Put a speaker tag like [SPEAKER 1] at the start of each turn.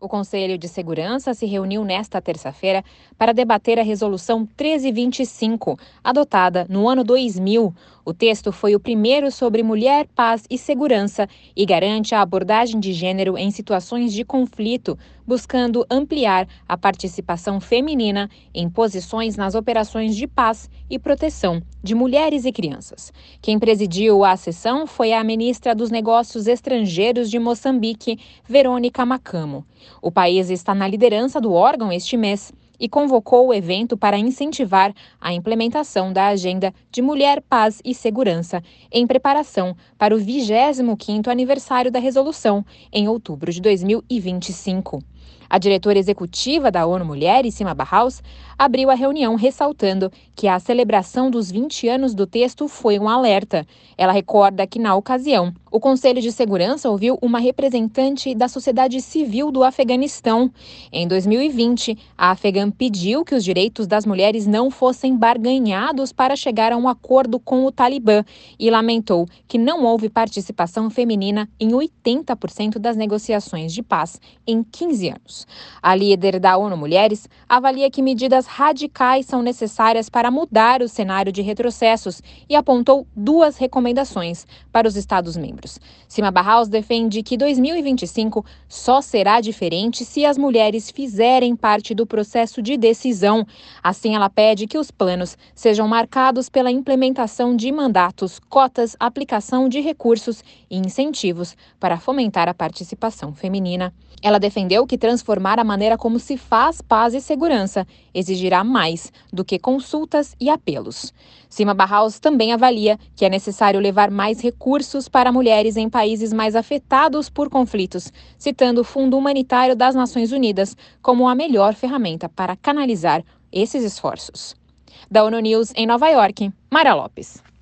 [SPEAKER 1] O Conselho de Segurança se reuniu nesta terça-feira para debater a Resolução 1325, adotada no ano 2000. O texto foi o primeiro sobre mulher, paz e segurança e garante a abordagem de gênero em situações de conflito, buscando ampliar a participação feminina em posições nas operações de paz e proteção de mulheres e crianças. Quem presidiu a sessão foi a ministra dos Negócios Estrangeiros de Moçambique, Verônica Macamo. O país está na liderança do órgão este mês e convocou o evento para incentivar a implementação da Agenda de Mulher, Paz e Segurança, em preparação para o 25º aniversário da resolução, em outubro de 2025. A diretora executiva da ONU Mulher, Cima Barraus, abriu a reunião ressaltando que a celebração dos 20 anos do texto foi um alerta. Ela recorda que, na ocasião, o Conselho de Segurança ouviu uma representante da sociedade civil do Afeganistão. Em 2020, a afegã pediu que os direitos das mulheres não fossem barganhados para chegar a um acordo com o Talibã e lamentou que não houve participação feminina em 80% das negociações de paz em 15 anos. A líder da ONU Mulheres avalia que medidas radicais são necessárias para mudar o cenário de retrocessos e apontou duas recomendações para os Estados-membros. Cima Barraus defende que 2025 só será diferente se as mulheres fizerem parte do processo de decisão. Assim, ela pede que os planos sejam marcados pela implementação de mandatos, cotas, aplicação de recursos e incentivos para fomentar a participação feminina. Ela defendeu que transformar a maneira como se faz paz e segurança exigirá mais do que consultas e apelos. Cima Barraus também avalia que é necessário levar mais recursos para mulheres em países mais afetados por conflitos, citando o Fundo Humanitário das Nações Unidas como a melhor ferramenta para canalizar esses esforços. Da ONU News em Nova York, Mara Lopes.